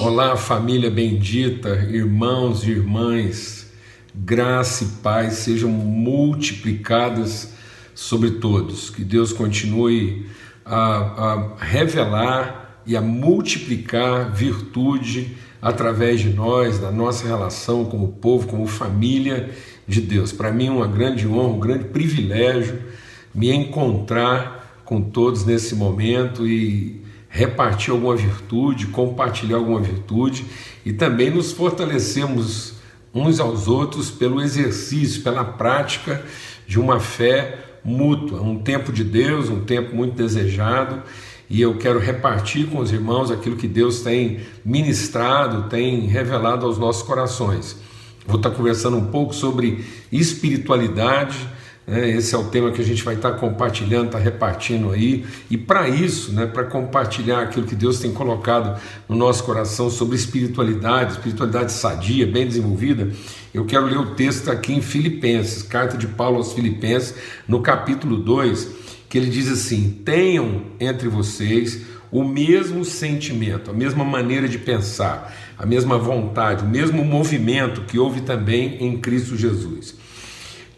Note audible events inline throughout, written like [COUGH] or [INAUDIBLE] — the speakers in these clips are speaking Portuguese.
Olá, família bendita, irmãos e irmãs, graça e paz sejam multiplicadas sobre todos. Que Deus continue a, a revelar e a multiplicar virtude através de nós, da nossa relação como povo, como família de Deus. Para mim, uma grande honra, um grande privilégio me encontrar com todos nesse momento e repartir alguma virtude, compartilhar alguma virtude e também nos fortalecemos uns aos outros pelo exercício, pela prática de uma fé mútua, um tempo de Deus, um tempo muito desejado. E eu quero repartir com os irmãos aquilo que Deus tem ministrado, tem revelado aos nossos corações. Vou estar conversando um pouco sobre espiritualidade, né? Esse é o tema que a gente vai estar compartilhando, estar repartindo aí. E para isso, né, para compartilhar aquilo que Deus tem colocado no nosso coração sobre espiritualidade, espiritualidade sadia, bem desenvolvida, eu quero ler o texto aqui em Filipenses, carta de Paulo aos Filipenses, no capítulo 2, que ele diz assim: Tenham entre vocês o mesmo sentimento, a mesma maneira de pensar, a mesma vontade, o mesmo movimento que houve também em Cristo Jesus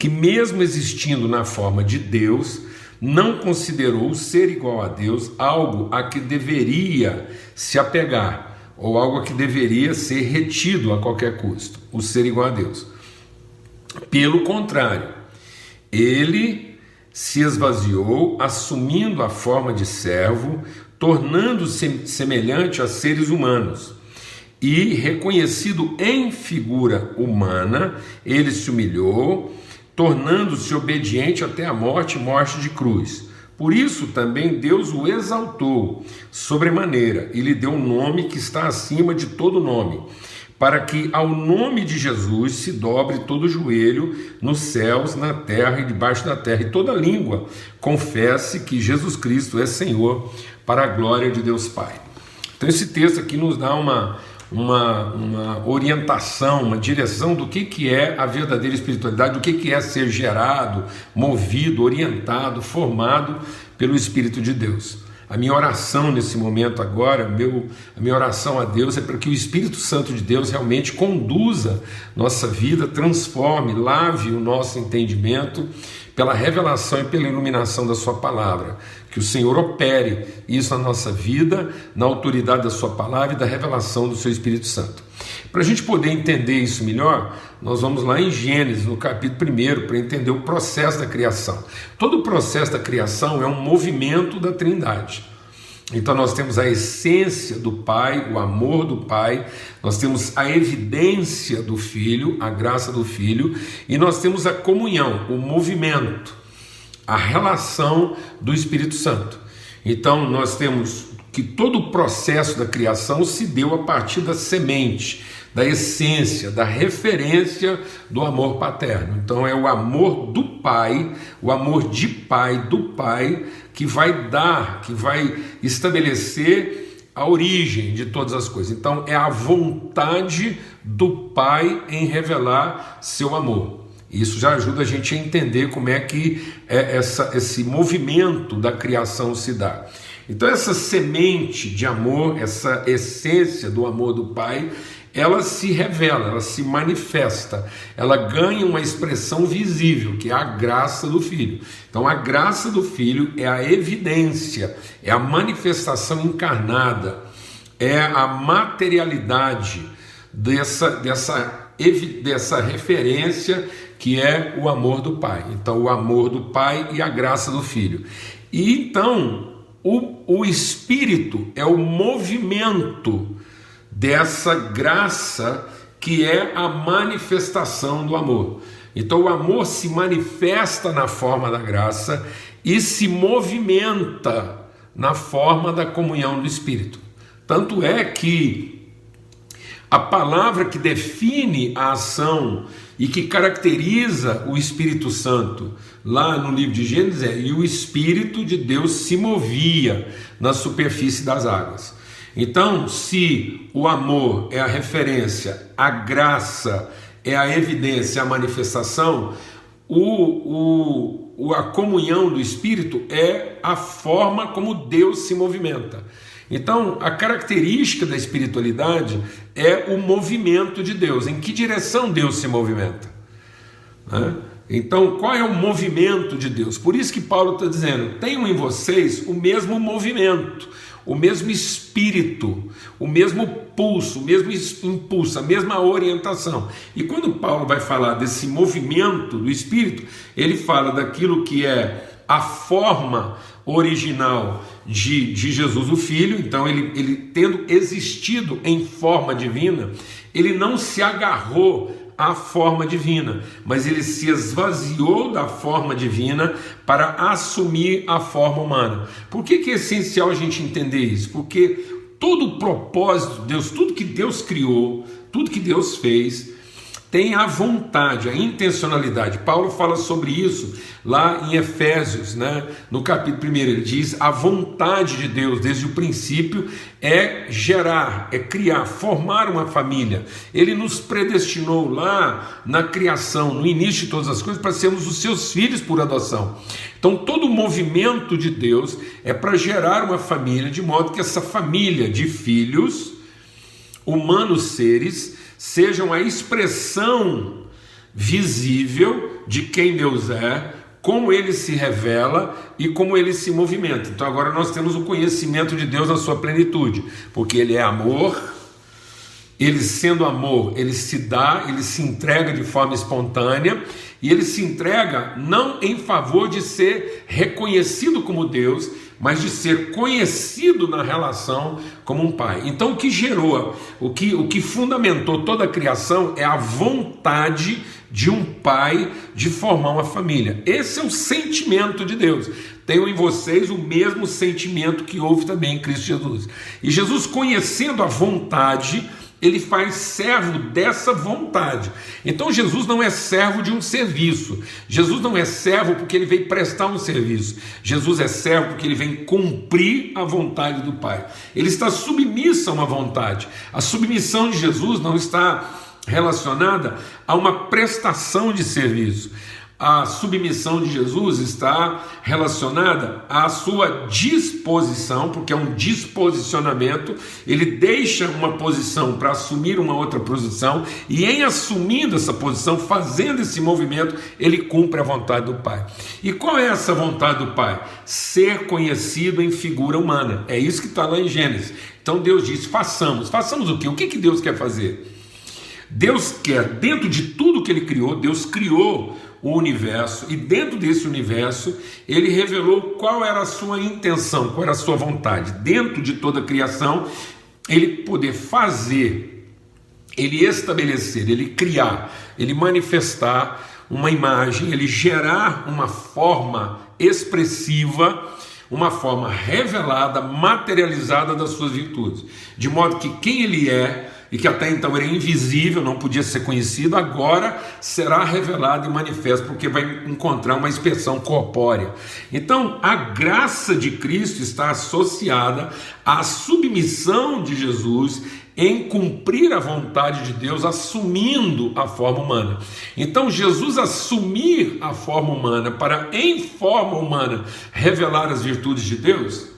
que, mesmo existindo na forma de Deus, não considerou ser igual a Deus algo a que deveria se apegar, ou algo a que deveria ser retido a qualquer custo, o ser igual a Deus. Pelo contrário, ele se esvaziou, assumindo a forma de servo, tornando-se semelhante a seres humanos. E, reconhecido em figura humana, ele se humilhou tornando-se obediente até a morte morte de cruz. Por isso também Deus o exaltou sobremaneira e lhe deu um nome que está acima de todo nome, para que ao nome de Jesus se dobre todo joelho nos céus, na terra e debaixo da terra, e toda língua confesse que Jesus Cristo é Senhor, para a glória de Deus Pai. Então esse texto aqui nos dá uma uma, uma orientação, uma direção do que, que é a verdadeira espiritualidade, do que, que é ser gerado, movido, orientado, formado pelo Espírito de Deus. A minha oração nesse momento agora, meu, a minha oração a Deus é para que o Espírito Santo de Deus realmente conduza nossa vida, transforme, lave o nosso entendimento pela revelação e pela iluminação da Sua palavra. Que o Senhor opere isso na nossa vida, na autoridade da Sua palavra e da revelação do Seu Espírito Santo. Para a gente poder entender isso melhor, nós vamos lá em Gênesis, no capítulo 1, para entender o processo da criação. Todo o processo da criação é um movimento da Trindade. Então nós temos a essência do Pai, o amor do Pai, nós temos a evidência do Filho, a graça do Filho, e nós temos a comunhão, o movimento, a relação do Espírito Santo. Então nós temos que todo o processo da criação se deu a partir da semente, da essência, da referência do amor paterno. Então é o amor do pai, o amor de pai do pai que vai dar, que vai estabelecer a origem de todas as coisas. Então é a vontade do pai em revelar seu amor. Isso já ajuda a gente a entender como é que é essa, esse movimento da criação se dá. Então, essa semente de amor, essa essência do amor do Pai, ela se revela, ela se manifesta, ela ganha uma expressão visível, que é a graça do Filho. Então, a graça do Filho é a evidência, é a manifestação encarnada, é a materialidade dessa, dessa, dessa referência que é o amor do Pai. Então, o amor do Pai e a graça do Filho. E então, o, o Espírito é o movimento dessa graça que é a manifestação do amor. Então o amor se manifesta na forma da graça e se movimenta na forma da comunhão do Espírito. Tanto é que a palavra que define a ação e que caracteriza o Espírito Santo lá no livro de Gênesis é: e o Espírito de Deus se movia na superfície das águas. Então, se o amor é a referência, a graça é a evidência, a manifestação, o, o, a comunhão do Espírito é a forma como Deus se movimenta. Então, a característica da espiritualidade é o movimento de Deus. Em que direção Deus se movimenta? Né? Então, qual é o movimento de Deus? Por isso que Paulo está dizendo: tenham em vocês o mesmo movimento, o mesmo espírito, o mesmo pulso, o mesmo impulso, a mesma orientação. E quando Paulo vai falar desse movimento do espírito, ele fala daquilo que é a forma original de, de Jesus o Filho, então ele, ele tendo existido em forma divina, ele não se agarrou à forma divina, mas ele se esvaziou da forma divina para assumir a forma humana. Por que, que é essencial a gente entender isso? Porque todo o propósito de Deus, tudo que Deus criou, tudo que Deus fez, tem a vontade, a intencionalidade. Paulo fala sobre isso lá em Efésios, né? no capítulo 1, ele diz: a vontade de Deus desde o princípio é gerar, é criar, formar uma família. Ele nos predestinou lá na criação, no início de todas as coisas, para sermos os seus filhos por adoção. Então, todo o movimento de Deus é para gerar uma família, de modo que essa família de filhos, humanos seres, sejam a expressão visível de quem Deus é, como ele se revela e como ele se movimenta. Então agora nós temos o conhecimento de Deus na sua plenitude, porque ele é amor, ele sendo amor, ele se dá, ele se entrega de forma espontânea e ele se entrega não em favor de ser reconhecido como Deus, mas de ser conhecido na relação como um pai. Então, o que gerou, o que, o que fundamentou toda a criação é a vontade de um pai de formar uma família. Esse é o sentimento de Deus. Tenho em vocês o mesmo sentimento que houve também em Cristo Jesus. E Jesus, conhecendo a vontade, ele faz servo dessa vontade. Então Jesus não é servo de um serviço. Jesus não é servo porque ele veio prestar um serviço. Jesus é servo porque ele vem cumprir a vontade do Pai. Ele está submisso a uma vontade. A submissão de Jesus não está relacionada a uma prestação de serviço a submissão de Jesus está relacionada à sua disposição, porque é um disposicionamento, ele deixa uma posição para assumir uma outra posição, e em assumindo essa posição, fazendo esse movimento, ele cumpre a vontade do Pai. E qual é essa vontade do Pai? Ser conhecido em figura humana. É isso que está lá em Gênesis. Então Deus diz: façamos. Façamos o quê? O que, que Deus quer fazer? Deus quer, dentro de tudo que ele criou, Deus criou o universo e dentro desse universo ele revelou qual era a sua intenção, qual era a sua vontade. Dentro de toda a criação, ele poder fazer, ele estabelecer, ele criar, ele manifestar uma imagem, ele gerar uma forma expressiva, uma forma revelada, materializada das suas virtudes, de modo que quem ele é e que até então era invisível, não podia ser conhecido, agora será revelado e manifesto, porque vai encontrar uma expressão corpórea. Então, a graça de Cristo está associada à submissão de Jesus em cumprir a vontade de Deus, assumindo a forma humana. Então, Jesus assumir a forma humana para, em forma humana, revelar as virtudes de Deus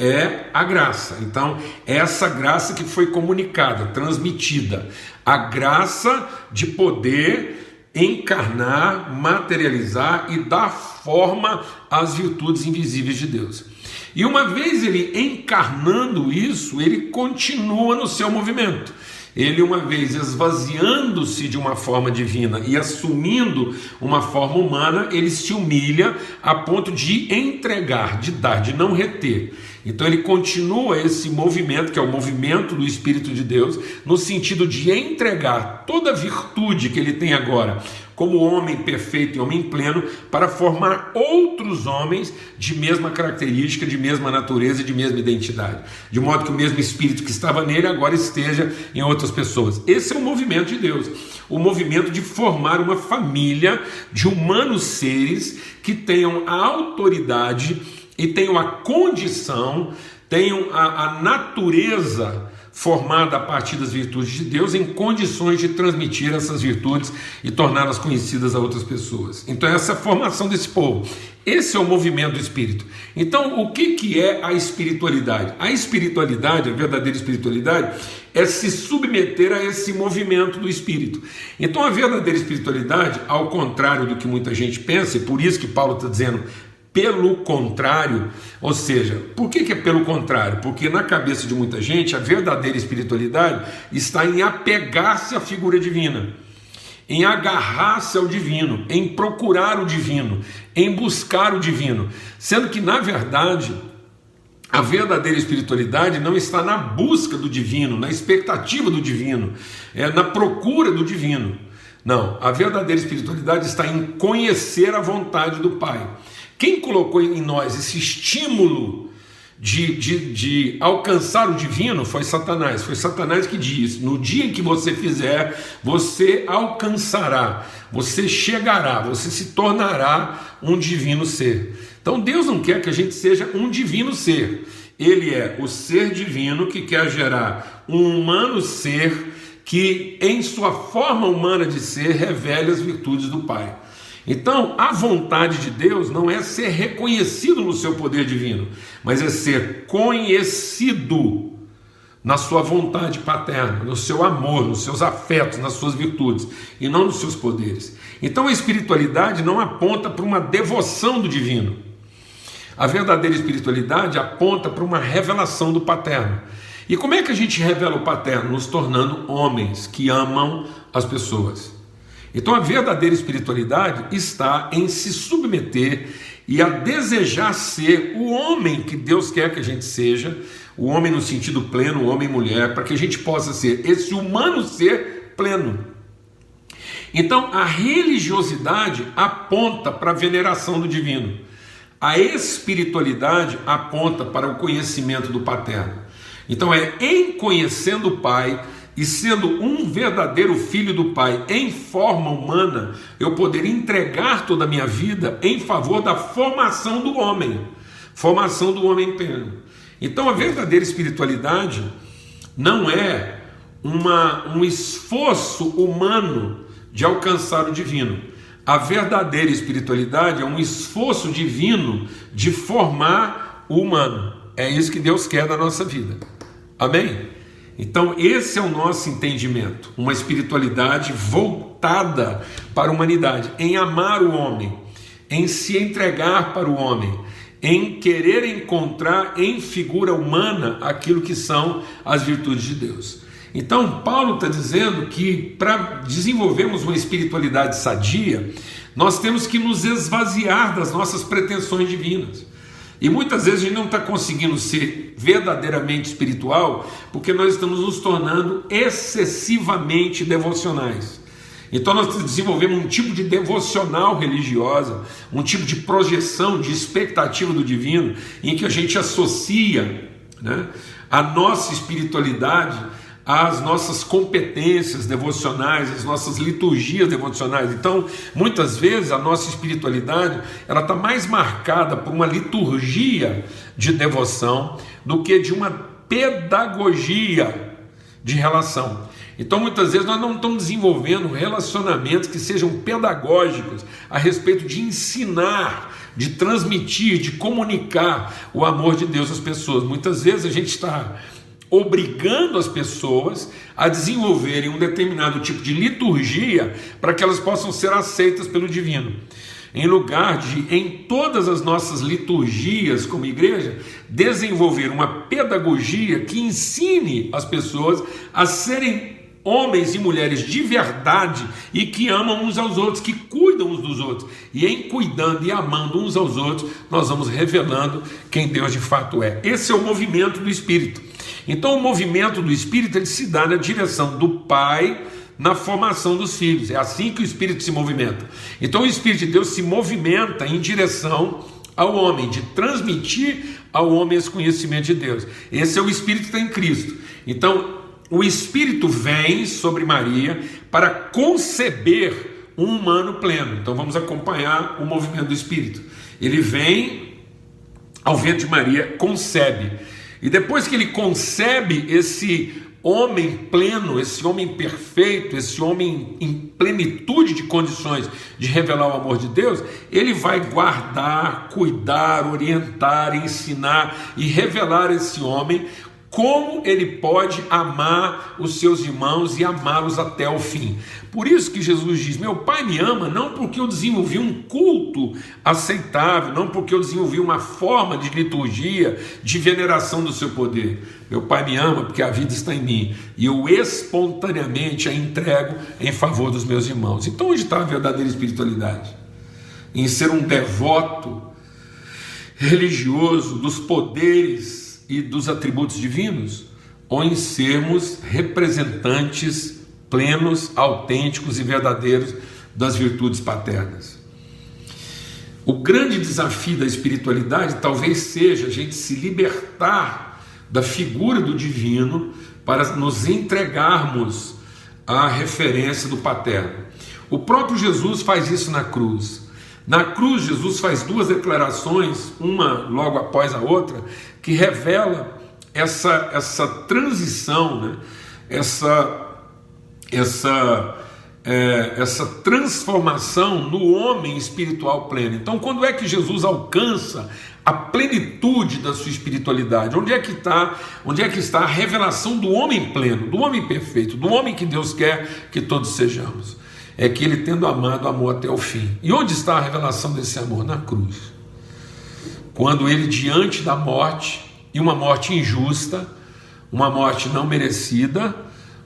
é a graça. Então, essa graça que foi comunicada, transmitida, a graça de poder encarnar, materializar e dar forma às virtudes invisíveis de Deus. E uma vez ele encarnando isso, ele continua no seu movimento. Ele, uma vez esvaziando-se de uma forma divina e assumindo uma forma humana, ele se humilha a ponto de entregar, de dar, de não reter. Então ele continua esse movimento, que é o movimento do Espírito de Deus, no sentido de entregar toda a virtude que ele tem agora, como homem perfeito e homem pleno, para formar outros homens de mesma característica, de mesma natureza de mesma identidade. De modo que o mesmo Espírito que estava nele agora esteja em outras pessoas. Esse é o movimento de Deus. O movimento de formar uma família de humanos seres que tenham a autoridade e tenham a condição, tenham a, a natureza formada a partir das virtudes de Deus, em condições de transmitir essas virtudes e torná-las conhecidas a outras pessoas. Então, essa é a formação desse povo. Esse é o movimento do Espírito. Então, o que, que é a espiritualidade? A espiritualidade, a verdadeira espiritualidade, é se submeter a esse movimento do Espírito. Então, a verdadeira espiritualidade, ao contrário do que muita gente pensa, e por isso que Paulo está dizendo pelo contrário, ou seja, por que, que é pelo contrário? Porque na cabeça de muita gente a verdadeira espiritualidade está em apegar-se à figura divina, em agarrar-se ao divino, em procurar o divino, em buscar o divino, sendo que na verdade a verdadeira espiritualidade não está na busca do divino, na expectativa do divino, é na procura do divino. Não, a verdadeira espiritualidade está em conhecer a vontade do Pai. Quem colocou em nós esse estímulo de, de, de, alcançar o divino foi Satanás. Foi Satanás que diz: no dia em que você fizer, você alcançará, você chegará, você se tornará um divino ser. Então Deus não quer que a gente seja um divino ser. Ele é o ser divino que quer gerar um humano ser que, em sua forma humana de ser, revele as virtudes do Pai. Então, a vontade de Deus não é ser reconhecido no seu poder divino, mas é ser conhecido na sua vontade paterna, no seu amor, nos seus afetos, nas suas virtudes e não nos seus poderes. Então, a espiritualidade não aponta para uma devoção do divino. A verdadeira espiritualidade aponta para uma revelação do paterno. E como é que a gente revela o paterno? Nos tornando homens que amam as pessoas. Então a verdadeira espiritualidade está em se submeter e a desejar ser o homem que Deus quer que a gente seja, o homem no sentido pleno, o homem e mulher, para que a gente possa ser esse humano ser pleno. Então a religiosidade aponta para a veneração do divino. A espiritualidade aponta para o conhecimento do paterno. Então é em conhecendo o Pai e sendo um verdadeiro filho do Pai em forma humana, eu poder entregar toda a minha vida em favor da formação do homem, formação do homem pleno. Então a verdadeira espiritualidade não é uma, um esforço humano de alcançar o divino. A verdadeira espiritualidade é um esforço divino de formar o humano. É isso que Deus quer da nossa vida. Amém? Então, esse é o nosso entendimento, uma espiritualidade voltada para a humanidade, em amar o homem, em se entregar para o homem, em querer encontrar em figura humana aquilo que são as virtudes de Deus. Então, Paulo está dizendo que para desenvolvermos uma espiritualidade sadia, nós temos que nos esvaziar das nossas pretensões divinas. E muitas vezes a gente não está conseguindo ser verdadeiramente espiritual porque nós estamos nos tornando excessivamente devocionais. Então nós desenvolvemos um tipo de devocional religiosa, um tipo de projeção, de expectativa do divino, em que a gente associa né, a nossa espiritualidade às nossas competências devocionais, às nossas liturgias devocionais. Então, muitas vezes a nossa espiritualidade ela está mais marcada por uma liturgia de devoção do que de uma pedagogia de relação. Então, muitas vezes nós não estamos desenvolvendo relacionamentos que sejam pedagógicos a respeito de ensinar, de transmitir, de comunicar o amor de Deus às pessoas. Muitas vezes a gente está obrigando as pessoas a desenvolverem um determinado tipo de liturgia para que elas possam ser aceitas pelo divino. Em lugar de, em todas as nossas liturgias como igreja, desenvolver uma pedagogia que ensine as pessoas a serem homens e mulheres de verdade e que amam uns aos outros, que cuidam uns dos outros. E em cuidando e amando uns aos outros, nós vamos revelando quem Deus de fato é. Esse é o movimento do Espírito. Então, o movimento do Espírito ele se dá na direção do Pai na formação dos filhos. É assim que o Espírito se movimenta. Então, o Espírito de Deus se movimenta em direção ao homem, de transmitir ao homem esse conhecimento de Deus. Esse é o Espírito que está em Cristo. Então, o Espírito vem sobre Maria para conceber um humano pleno. Então, vamos acompanhar o movimento do Espírito. Ele vem ao vento de Maria, concebe. E depois que ele concebe esse homem pleno, esse homem perfeito, esse homem em plenitude de condições de revelar o amor de Deus, ele vai guardar, cuidar, orientar, ensinar e revelar esse homem como ele pode amar os seus irmãos e amá-los até o fim. Por isso que Jesus diz: Meu Pai me ama, não porque eu desenvolvi um culto aceitável, não porque eu desenvolvi uma forma de liturgia, de veneração do seu poder. Meu Pai me ama porque a vida está em mim e eu espontaneamente a entrego em favor dos meus irmãos. Então, onde está a verdadeira espiritualidade? Em ser um devoto religioso dos poderes e dos atributos divinos, ou em sermos representantes plenos, autênticos e verdadeiros das virtudes paternas. O grande desafio da espiritualidade talvez seja a gente se libertar da figura do divino para nos entregarmos à referência do paterno. O próprio Jesus faz isso na cruz. Na cruz, Jesus faz duas declarações, uma logo após a outra, que revela essa, essa transição, né? essa, essa, é, essa transformação no homem espiritual pleno. Então, quando é que Jesus alcança a plenitude da sua espiritualidade? Onde é que está? Onde é que está a revelação do homem pleno, do homem perfeito, do homem que Deus quer que todos sejamos? É que ele, tendo amado, amou até o fim. E onde está a revelação desse amor? Na cruz. Quando ele, diante da morte, e uma morte injusta, uma morte não merecida,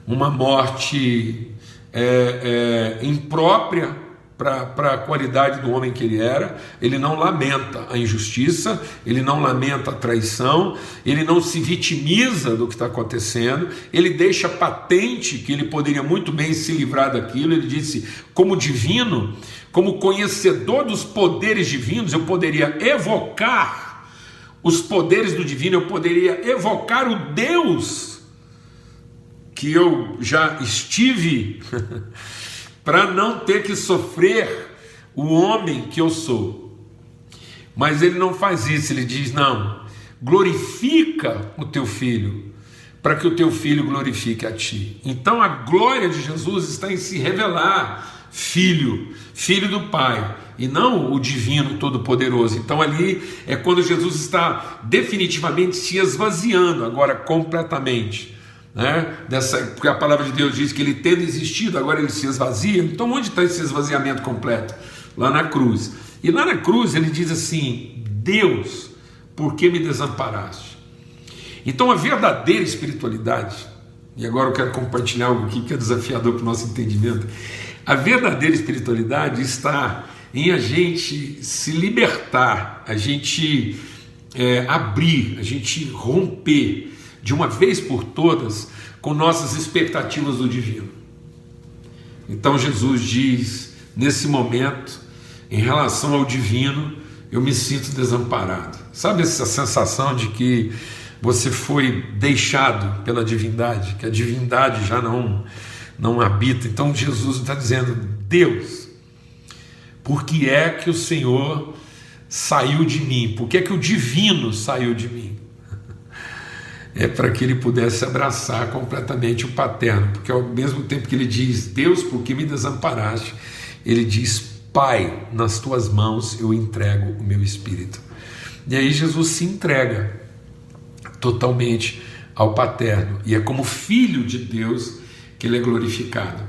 uma morte é, é, imprópria para a qualidade do homem que ele era, ele não lamenta a injustiça, ele não lamenta a traição, ele não se vitimiza do que está acontecendo, ele deixa patente que ele poderia muito bem se livrar daquilo. Ele disse: como divino, como conhecedor dos poderes divinos, eu poderia evocar os poderes do divino, eu poderia evocar o Deus que eu já estive. [LAUGHS] para não ter que sofrer o homem que eu sou. Mas ele não faz isso, ele diz: não, glorifica o teu filho, para que o teu filho glorifique a ti. Então a glória de Jesus está em se revelar filho, filho do Pai, e não o divino todo-poderoso. Então ali é quando Jesus está definitivamente se esvaziando, agora completamente né? Dessa, porque a palavra de Deus diz que ele tendo existido, agora ele se esvazia. Então, onde está esse esvaziamento completo? Lá na cruz. E lá na cruz ele diz assim: Deus, por que me desamparaste? Então, a verdadeira espiritualidade, e agora eu quero compartilhar algo aqui que é desafiador para o nosso entendimento. A verdadeira espiritualidade está em a gente se libertar, a gente é, abrir, a gente romper de uma vez por todas com nossas expectativas do divino. Então Jesus diz, nesse momento, em relação ao divino, eu me sinto desamparado. Sabe essa sensação de que você foi deixado pela divindade, que a divindade já não não habita. Então Jesus está dizendo: Deus, por que é que o Senhor saiu de mim? Por que é que o divino saiu de mim? É para que ele pudesse abraçar completamente o paterno, porque ao mesmo tempo que ele diz, Deus, por que me desamparaste? Ele diz, Pai, nas tuas mãos eu entrego o meu espírito. E aí Jesus se entrega totalmente ao paterno, e é como filho de Deus que ele é glorificado.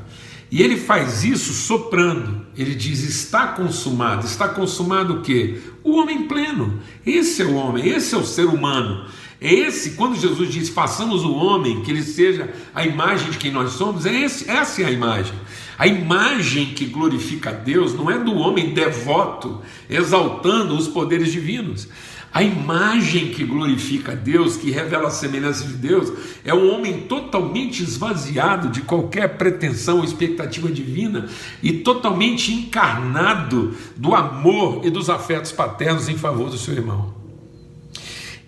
E ele faz isso soprando. Ele diz: está consumado. Está consumado o quê? O homem pleno. Esse é o homem, esse é o ser humano. Esse, quando Jesus diz façamos o homem, que ele seja a imagem de quem nós somos, é esse, essa é a imagem. A imagem que glorifica a Deus não é do homem devoto, exaltando os poderes divinos. A imagem que glorifica a Deus, que revela a semelhança de Deus, é um homem totalmente esvaziado de qualquer pretensão ou expectativa divina e totalmente encarnado do amor e dos afetos paternos em favor do seu irmão.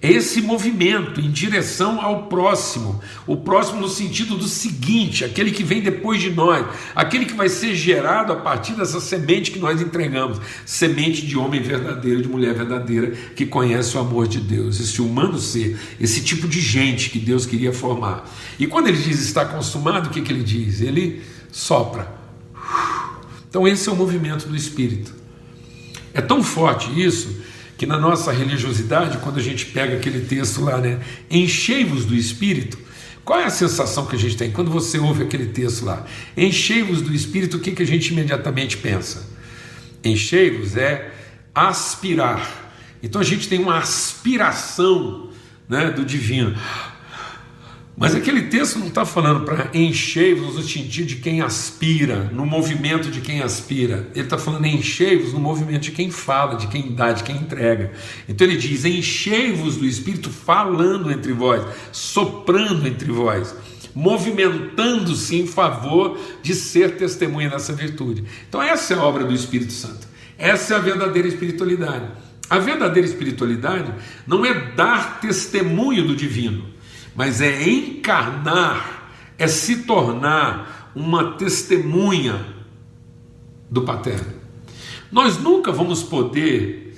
Esse movimento em direção ao próximo, o próximo no sentido do seguinte, aquele que vem depois de nós, aquele que vai ser gerado a partir dessa semente que nós entregamos, semente de homem verdadeiro, de mulher verdadeira, que conhece o amor de Deus, esse humano ser, esse tipo de gente que Deus queria formar. E quando ele diz está consumado, o que, que ele diz? Ele sopra. Então, esse é o movimento do Espírito. É tão forte isso que na nossa religiosidade, quando a gente pega aquele texto lá, né, enchei-vos do Espírito, qual é a sensação que a gente tem quando você ouve aquele texto lá? Enchei-vos do Espírito, o que, que a gente imediatamente pensa? Enchei-vos é aspirar. Então a gente tem uma aspiração né, do divino. Mas aquele texto não está falando para encher-vos no sentido de quem aspira, no movimento de quem aspira. Ele está falando enchei-vos no movimento de quem fala, de quem dá, de quem entrega. Então ele diz: enchei-vos do Espírito falando entre vós, soprando entre vós, movimentando-se em favor de ser testemunha dessa virtude. Então essa é a obra do Espírito Santo. Essa é a verdadeira espiritualidade. A verdadeira espiritualidade não é dar testemunho do divino mas é encarnar, é se tornar uma testemunha do Paterno. Nós nunca vamos poder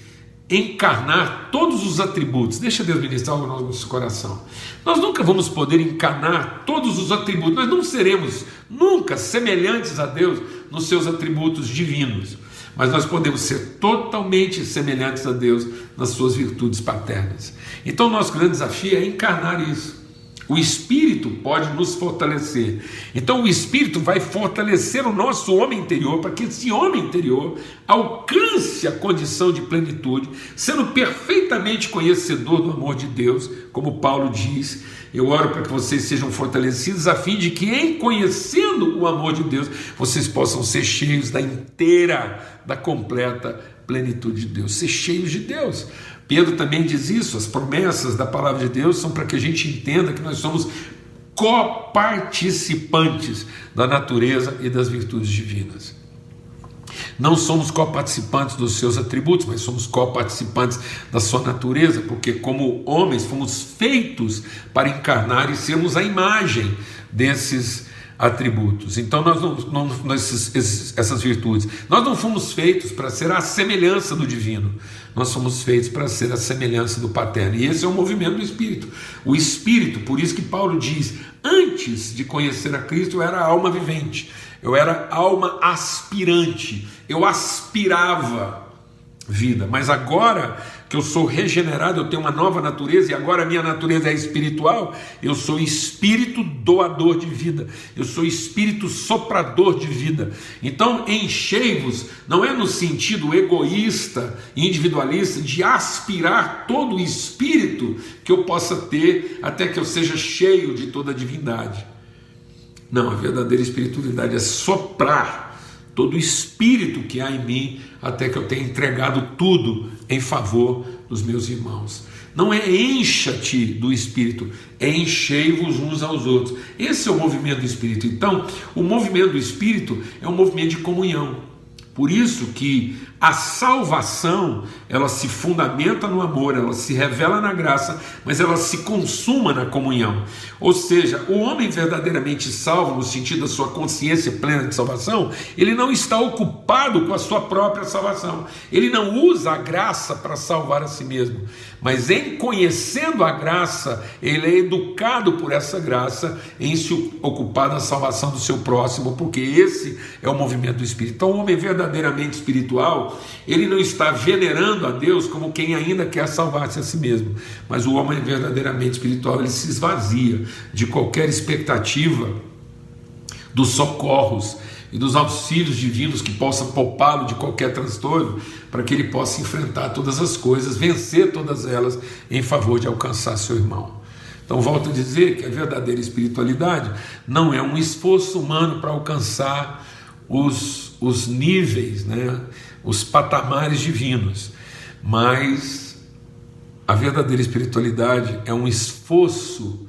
encarnar todos os atributos. Deixa Deus ministrar no nosso coração. Nós nunca vamos poder encarnar todos os atributos. Nós não seremos nunca semelhantes a Deus nos seus atributos divinos. Mas nós podemos ser totalmente semelhantes a Deus nas suas virtudes paternas. Então, o nosso grande desafio é encarnar isso. O Espírito pode nos fortalecer. Então, o Espírito vai fortalecer o nosso homem interior para que esse homem interior alcance a condição de plenitude, sendo perfeitamente conhecedor do amor de Deus, como Paulo diz. Eu oro para que vocês sejam fortalecidos, a fim de que, em conhecendo o amor de Deus, vocês possam ser cheios da inteira, da completa plenitude de Deus, ser cheios de Deus. Pedro também diz isso, as promessas da palavra de Deus são para que a gente entenda que nós somos coparticipantes da natureza e das virtudes divinas. Não somos coparticipantes dos seus atributos, mas somos coparticipantes da sua natureza, porque, como homens, fomos feitos para encarnar e sermos a imagem desses atributos. Então, nós não, não nós, esses, essas virtudes, nós não fomos feitos para ser a semelhança do divino, nós somos feitos para ser a semelhança do paterno. E esse é o movimento do Espírito. O Espírito, por isso que Paulo diz: antes de conhecer a Cristo, eu era alma vivente, eu era alma aspirante, eu aspirava vida, mas agora que eu sou regenerado, eu tenho uma nova natureza e agora a minha natureza é espiritual, eu sou espírito doador de vida, eu sou espírito soprador de vida. Então, enchei-vos, não é no sentido egoísta, individualista, de aspirar todo o espírito que eu possa ter até que eu seja cheio de toda a divindade. Não, a verdadeira espiritualidade é soprar todo o espírito que há em mim, até que eu tenha entregado tudo em favor dos meus irmãos. Não é encha-te do espírito, é enchei-vos uns aos outros. Esse é o movimento do espírito. Então, o movimento do espírito é um movimento de comunhão. Por isso que a salvação, ela se fundamenta no amor, ela se revela na graça, mas ela se consuma na comunhão. Ou seja, o homem verdadeiramente salvo, no sentido da sua consciência plena de salvação, ele não está ocupado com a sua própria salvação. Ele não usa a graça para salvar a si mesmo, mas em conhecendo a graça, ele é educado por essa graça em se ocupar da salvação do seu próximo, porque esse é o movimento do Espírito. Então, o homem verdadeiramente espiritual, ele não está venerando a Deus como quem ainda quer salvar-se a si mesmo. Mas o homem verdadeiramente espiritual, ele se esvazia de qualquer expectativa dos socorros e dos auxílios divinos que possa poupá-lo de qualquer transtorno, para que ele possa enfrentar todas as coisas, vencer todas elas em favor de alcançar seu irmão. Então, volto a dizer que a verdadeira espiritualidade não é um esforço humano para alcançar os, os níveis, né? Os patamares divinos, mas a verdadeira espiritualidade é um esforço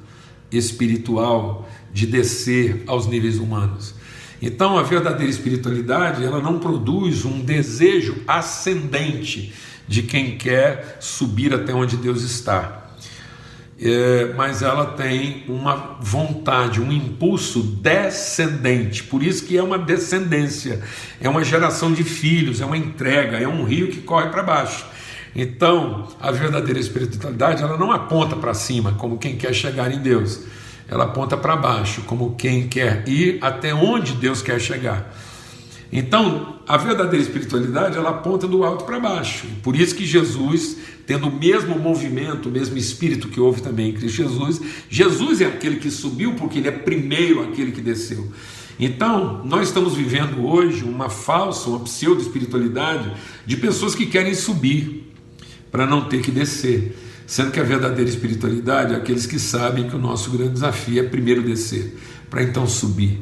espiritual de descer aos níveis humanos. Então, a verdadeira espiritualidade, ela não produz um desejo ascendente de quem quer subir até onde Deus está. É, mas ela tem uma vontade, um impulso descendente. Por isso que é uma descendência, é uma geração de filhos, é uma entrega, é um rio que corre para baixo. Então, a verdadeira espiritualidade, ela não aponta para cima, como quem quer chegar em Deus. Ela aponta para baixo, como quem quer ir até onde Deus quer chegar. Então, a verdadeira espiritualidade, ela aponta do alto para baixo. Por isso que Jesus, tendo o mesmo movimento, o mesmo espírito que houve também em Cristo Jesus, Jesus é aquele que subiu porque ele é primeiro aquele que desceu. Então, nós estamos vivendo hoje uma falsa, uma pseudo-espiritualidade de pessoas que querem subir para não ter que descer. Sendo que a verdadeira espiritualidade é aqueles que sabem que o nosso grande desafio é primeiro descer, para então subir.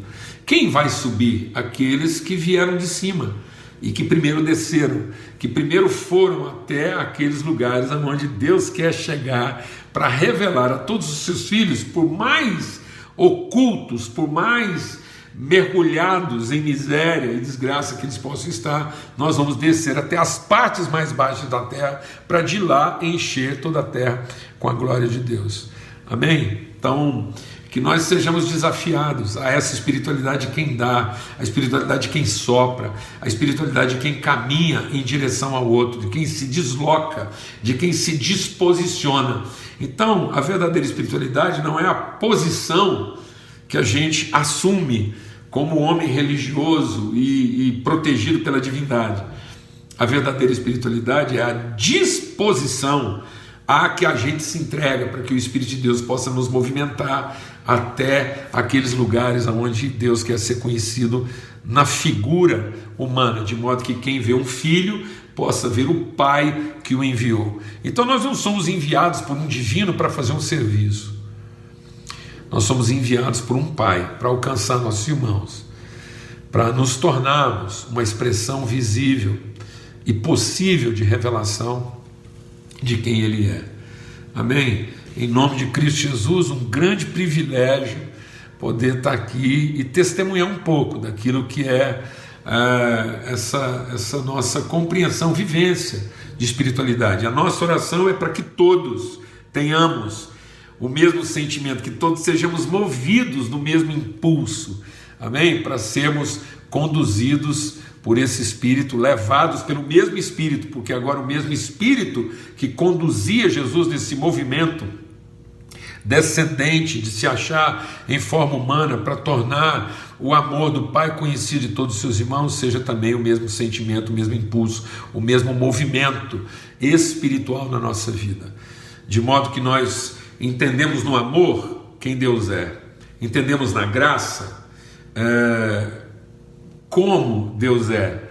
Quem vai subir? Aqueles que vieram de cima e que primeiro desceram, que primeiro foram até aqueles lugares onde Deus quer chegar para revelar a todos os seus filhos, por mais ocultos, por mais mergulhados em miséria e desgraça que eles possam estar, nós vamos descer até as partes mais baixas da terra para de lá encher toda a terra com a glória de Deus. Amém? Então, que nós sejamos desafiados a essa espiritualidade de quem dá, a espiritualidade de quem sopra, a espiritualidade de quem caminha em direção ao outro, de quem se desloca, de quem se disposiciona. Então, a verdadeira espiritualidade não é a posição que a gente assume como homem religioso e, e protegido pela divindade. A verdadeira espiritualidade é a disposição a que a gente se entrega para que o Espírito de Deus possa nos movimentar até aqueles lugares onde Deus quer ser conhecido na figura humana, de modo que quem vê um filho possa ver o Pai que o enviou. Então nós não somos enviados por um divino para fazer um serviço. Nós somos enviados por um Pai para alcançar nossos irmãos, para nos tornarmos uma expressão visível e possível de revelação de quem Ele é. Amém? Em nome de Cristo Jesus, um grande privilégio poder estar aqui e testemunhar um pouco daquilo que é, é essa, essa nossa compreensão, vivência de espiritualidade. A nossa oração é para que todos tenhamos o mesmo sentimento, que todos sejamos movidos no mesmo impulso, amém? Para sermos conduzidos por esse Espírito, levados pelo mesmo Espírito, porque agora o mesmo Espírito que conduzia Jesus nesse movimento descendente, de se achar em forma humana para tornar o amor do Pai conhecido de todos os seus irmãos, seja também o mesmo sentimento, o mesmo impulso, o mesmo movimento espiritual na nossa vida. De modo que nós entendemos no amor quem Deus é, entendemos na graça é, como Deus é,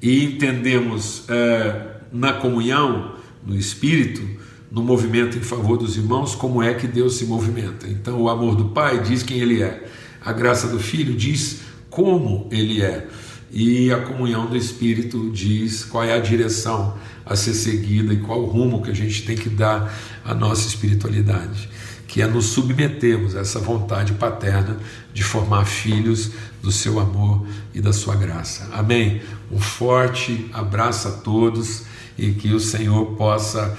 e entendemos é, na comunhão, no Espírito, no movimento em favor dos irmãos, como é que Deus se movimenta. Então, o amor do Pai diz quem Ele é, a graça do Filho diz como Ele é, e a comunhão do Espírito diz qual é a direção a ser seguida e qual o rumo que a gente tem que dar à nossa espiritualidade, que é nos submetermos a essa vontade paterna de formar filhos do seu amor e da sua graça. Amém? Um forte abraço a todos e que o Senhor possa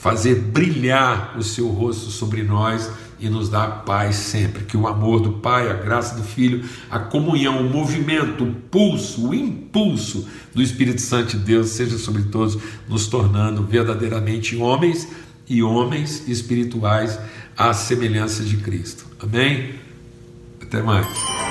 fazer brilhar o seu rosto sobre nós e nos dar paz sempre. Que o amor do Pai, a graça do Filho, a comunhão, o movimento, o pulso, o impulso do Espírito Santo de Deus seja sobre todos, nos tornando verdadeiramente homens e homens espirituais à semelhança de Cristo. Amém? Até mais.